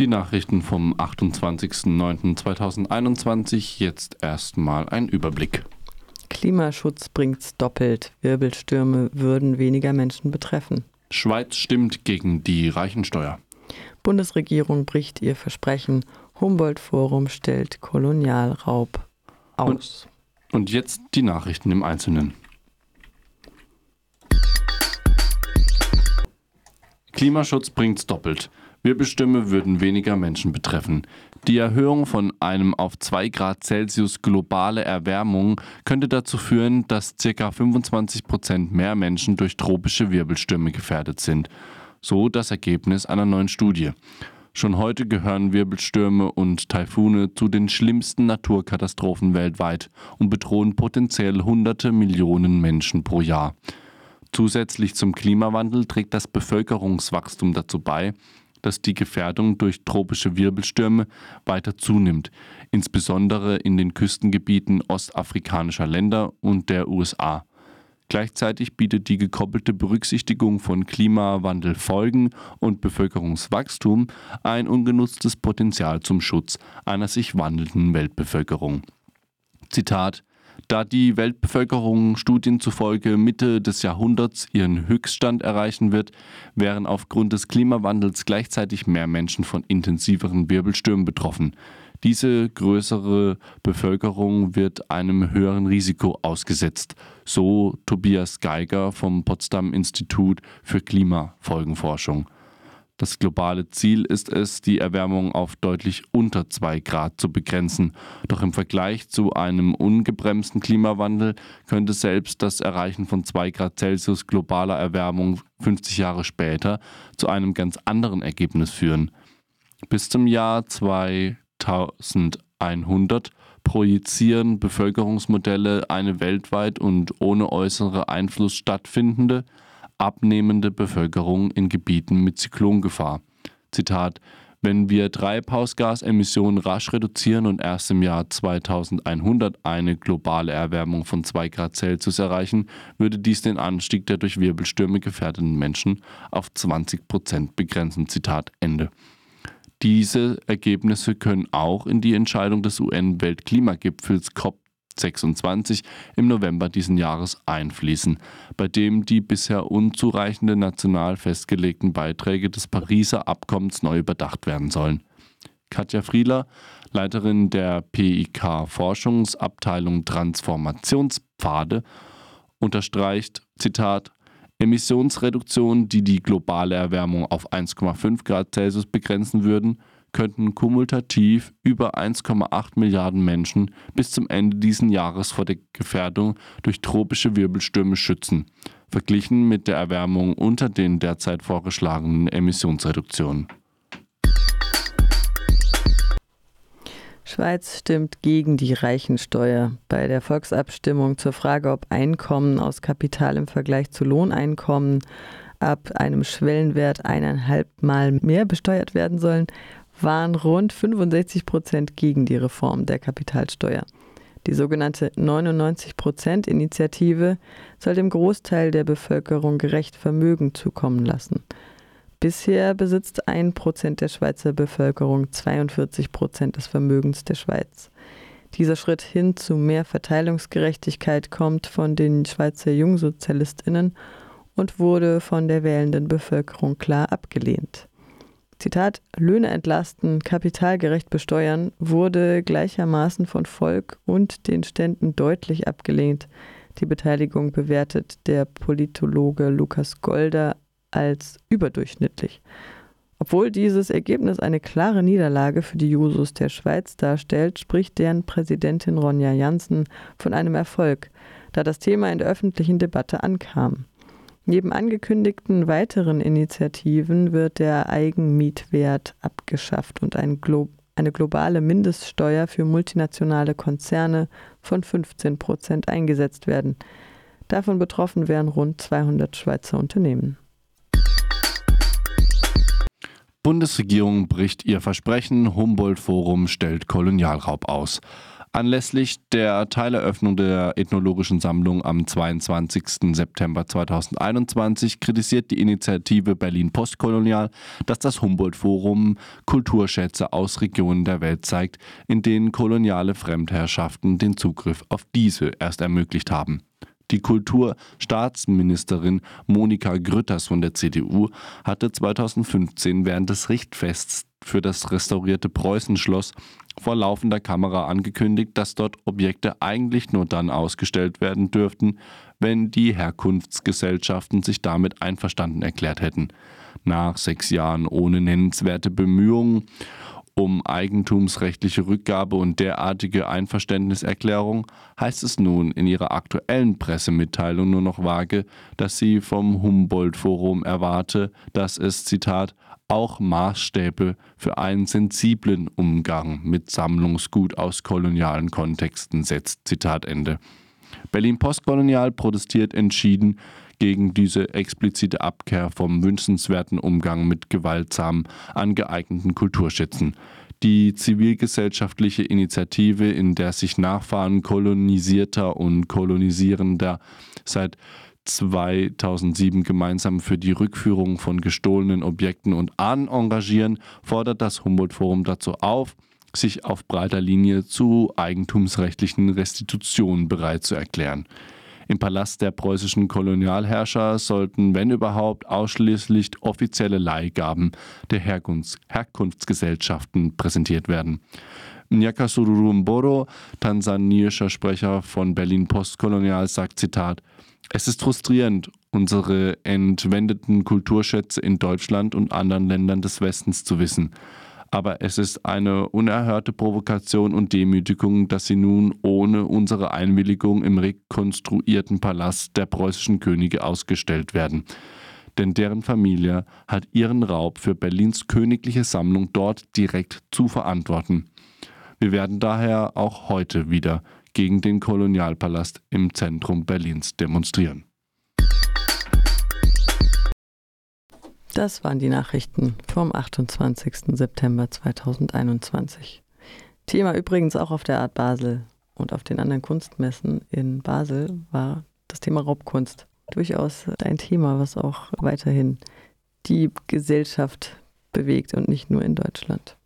Die Nachrichten vom 28.09.2021. Jetzt erstmal ein Überblick. Klimaschutz bringt's doppelt. Wirbelstürme würden weniger Menschen betreffen. Schweiz stimmt gegen die Reichensteuer. Bundesregierung bricht ihr Versprechen. Humboldt-Forum stellt Kolonialraub aus. Und, und jetzt die Nachrichten im Einzelnen. Klimaschutz bringt's doppelt. Wirbelstürme würden weniger Menschen betreffen. Die Erhöhung von einem auf 2 Grad Celsius globale Erwärmung könnte dazu führen, dass ca. 25 Prozent mehr Menschen durch tropische Wirbelstürme gefährdet sind. So das Ergebnis einer neuen Studie. Schon heute gehören Wirbelstürme und Taifune zu den schlimmsten Naturkatastrophen weltweit und bedrohen potenziell hunderte Millionen Menschen pro Jahr. Zusätzlich zum Klimawandel trägt das Bevölkerungswachstum dazu bei, dass die Gefährdung durch tropische Wirbelstürme weiter zunimmt, insbesondere in den Küstengebieten ostafrikanischer Länder und der USA. Gleichzeitig bietet die gekoppelte Berücksichtigung von Klimawandelfolgen und Bevölkerungswachstum ein ungenutztes Potenzial zum Schutz einer sich wandelnden Weltbevölkerung. Zitat da die Weltbevölkerung Studien zufolge Mitte des Jahrhunderts ihren Höchststand erreichen wird, wären aufgrund des Klimawandels gleichzeitig mehr Menschen von intensiveren Wirbelstürmen betroffen. Diese größere Bevölkerung wird einem höheren Risiko ausgesetzt, so Tobias Geiger vom Potsdam Institut für Klimafolgenforschung. Das globale Ziel ist es, die Erwärmung auf deutlich unter 2 Grad zu begrenzen. Doch im Vergleich zu einem ungebremsten Klimawandel könnte selbst das Erreichen von 2 Grad Celsius globaler Erwärmung 50 Jahre später zu einem ganz anderen Ergebnis führen. Bis zum Jahr 2100 projizieren Bevölkerungsmodelle eine weltweit und ohne äußere Einfluss stattfindende, abnehmende Bevölkerung in Gebieten mit Zyklongefahr. Zitat wenn wir Treibhausgasemissionen rasch reduzieren und erst im Jahr 2100 eine globale Erwärmung von 2 Grad Celsius erreichen, würde dies den Anstieg der durch Wirbelstürme gefährdeten Menschen auf 20 Prozent begrenzen. Zitat Ende. Diese Ergebnisse können auch in die Entscheidung des UN-Weltklimagipfels COP 26 im November diesen Jahres einfließen, bei dem die bisher unzureichende national festgelegten Beiträge des Pariser Abkommens neu überdacht werden sollen. Katja Frieler, Leiterin der PIK Forschungsabteilung Transformationspfade, unterstreicht, Zitat, Emissionsreduktionen, die die globale Erwärmung auf 1,5 Grad Celsius begrenzen würden, könnten kumulativ über 1,8 Milliarden Menschen bis zum Ende dieses Jahres vor der Gefährdung durch tropische Wirbelstürme schützen, verglichen mit der Erwärmung unter den derzeit vorgeschlagenen Emissionsreduktionen. Schweiz stimmt gegen die Reichensteuer. Bei der Volksabstimmung zur Frage, ob Einkommen aus Kapital im Vergleich zu Lohneinkommen ab einem Schwellenwert eineinhalb Mal mehr besteuert werden sollen, waren rund 65 Prozent gegen die Reform der Kapitalsteuer. Die sogenannte 99-Prozent-Initiative soll dem Großteil der Bevölkerung gerecht Vermögen zukommen lassen. Bisher besitzt ein Prozent der Schweizer Bevölkerung 42 Prozent des Vermögens der Schweiz. Dieser Schritt hin zu mehr Verteilungsgerechtigkeit kommt von den Schweizer Jungsozialistinnen und wurde von der wählenden Bevölkerung klar abgelehnt. Zitat, Löhne entlasten, kapitalgerecht besteuern, wurde gleichermaßen von Volk und den Ständen deutlich abgelehnt. Die Beteiligung bewertet der Politologe Lukas Golder als überdurchschnittlich. Obwohl dieses Ergebnis eine klare Niederlage für die Jusos der Schweiz darstellt, spricht deren Präsidentin Ronja Janssen von einem Erfolg, da das Thema in der öffentlichen Debatte ankam. Neben angekündigten weiteren Initiativen wird der Eigenmietwert abgeschafft und ein Glo eine globale Mindeststeuer für multinationale Konzerne von 15 Prozent eingesetzt werden. Davon betroffen wären rund 200 Schweizer Unternehmen. Bundesregierung bricht ihr Versprechen, Humboldt-Forum stellt Kolonialraub aus. Anlässlich der Teileröffnung der ethnologischen Sammlung am 22. September 2021 kritisiert die Initiative Berlin Postkolonial, dass das Humboldt-Forum Kulturschätze aus Regionen der Welt zeigt, in denen koloniale Fremdherrschaften den Zugriff auf diese erst ermöglicht haben. Die Kulturstaatsministerin Monika Grütters von der CDU hatte 2015 während des Richtfests für das restaurierte Preußenschloss vor laufender Kamera angekündigt, dass dort Objekte eigentlich nur dann ausgestellt werden dürften, wenn die Herkunftsgesellschaften sich damit einverstanden erklärt hätten. Nach sechs Jahren ohne nennenswerte Bemühungen um eigentumsrechtliche Rückgabe und derartige Einverständniserklärung heißt es nun in ihrer aktuellen Pressemitteilung nur noch vage, dass sie vom Humboldt-Forum erwarte, dass es, Zitat, auch Maßstäbe für einen sensiblen Umgang mit Sammlungsgut aus kolonialen Kontexten setzt. Zitat Ende. Berlin Postkolonial protestiert entschieden gegen diese explizite Abkehr vom wünschenswerten Umgang mit gewaltsam angeeigneten Kulturschätzen. Die zivilgesellschaftliche Initiative, in der sich Nachfahren kolonisierter und kolonisierender seit 2007 gemeinsam für die Rückführung von gestohlenen Objekten und Ahnen engagieren, fordert das Humboldt-Forum dazu auf, sich auf breiter Linie zu eigentumsrechtlichen Restitutionen bereit zu erklären. Im Palast der preußischen Kolonialherrscher sollten, wenn überhaupt, ausschließlich offizielle Leihgaben der Herkunfts Herkunftsgesellschaften präsentiert werden. Nyakasururu Mboro, tansanischer Sprecher von Berlin Postkolonial, sagt Zitat, es ist frustrierend, unsere entwendeten Kulturschätze in Deutschland und anderen Ländern des Westens zu wissen. Aber es ist eine unerhörte Provokation und Demütigung, dass sie nun ohne unsere Einwilligung im rekonstruierten Palast der preußischen Könige ausgestellt werden. Denn deren Familie hat ihren Raub für Berlins königliche Sammlung dort direkt zu verantworten. Wir werden daher auch heute wieder gegen den Kolonialpalast im Zentrum Berlins demonstrieren. Das waren die Nachrichten vom 28. September 2021. Thema übrigens auch auf der Art Basel und auf den anderen Kunstmessen in Basel war das Thema Raubkunst. Durchaus ein Thema, was auch weiterhin die Gesellschaft bewegt und nicht nur in Deutschland.